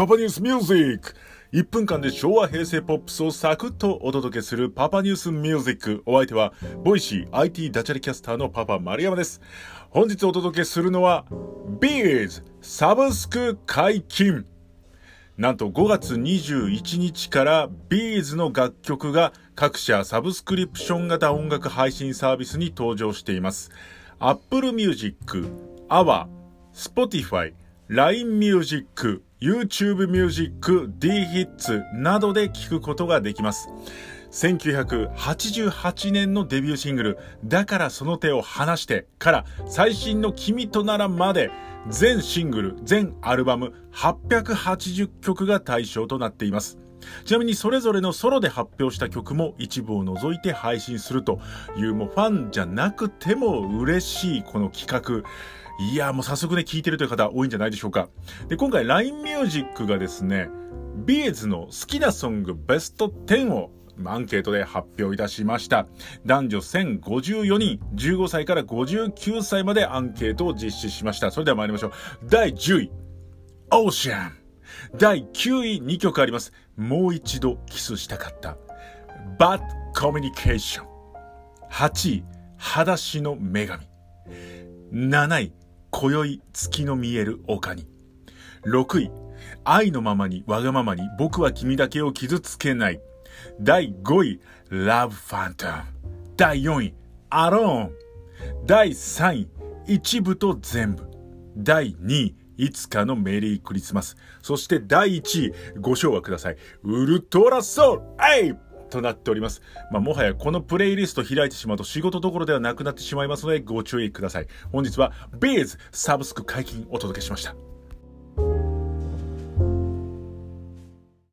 パパニュースミュージック1分間で昭和平成ポップスをサクッとお届けするパパニュースミュージック。お相手は、ボイシー IT ダチャレキャスターのパパ丸山です。本日お届けするのは、 B'z サブスク解禁。なんと5月21日から B'z の楽曲が各社サブスクリプション型音楽配信サービスに登場しています。Apple Music、AWA、Spotify、LINE Music、YouTube Music、D Hits などで聴くことができます。1988年のデビューシングル、だからその手を離してから最新の君とならまで全シングル、全アルバム880曲が対象となっています。ちなみにそれぞれのソロで発表した曲も一部を除いて配信するというもうファンじゃなくても嬉しいこの企画。いや、もう早速ね、聞いてるという方多いんじゃないでしょうか。で、今回 LINE Music がですね、ビーズの好きなソングベスト10をアンケートで発表いたしました。男女1054人、15歳から59歳までアンケートを実施しました。それでは参りましょう。第10位、オーシャン。第9位2曲あります。もう一度キスしたかった。Bad Communication。8位、裸足の女神。7位、今宵月の見える丘に。6位、愛のままにわがままに僕は君だけを傷つけない。第5位、Love Phantom。第4位、Alone。第3位、一部と全部。第2位、いつかのメリークリスマス。そして第1位、ご賞はください。ウルトラソウルエイとなっております。まあ、もはやこのプレイリスト開いてしまうと仕事どころではなくなってしまいますのでご注意ください。本日はビーズサブスク解禁お届けしました。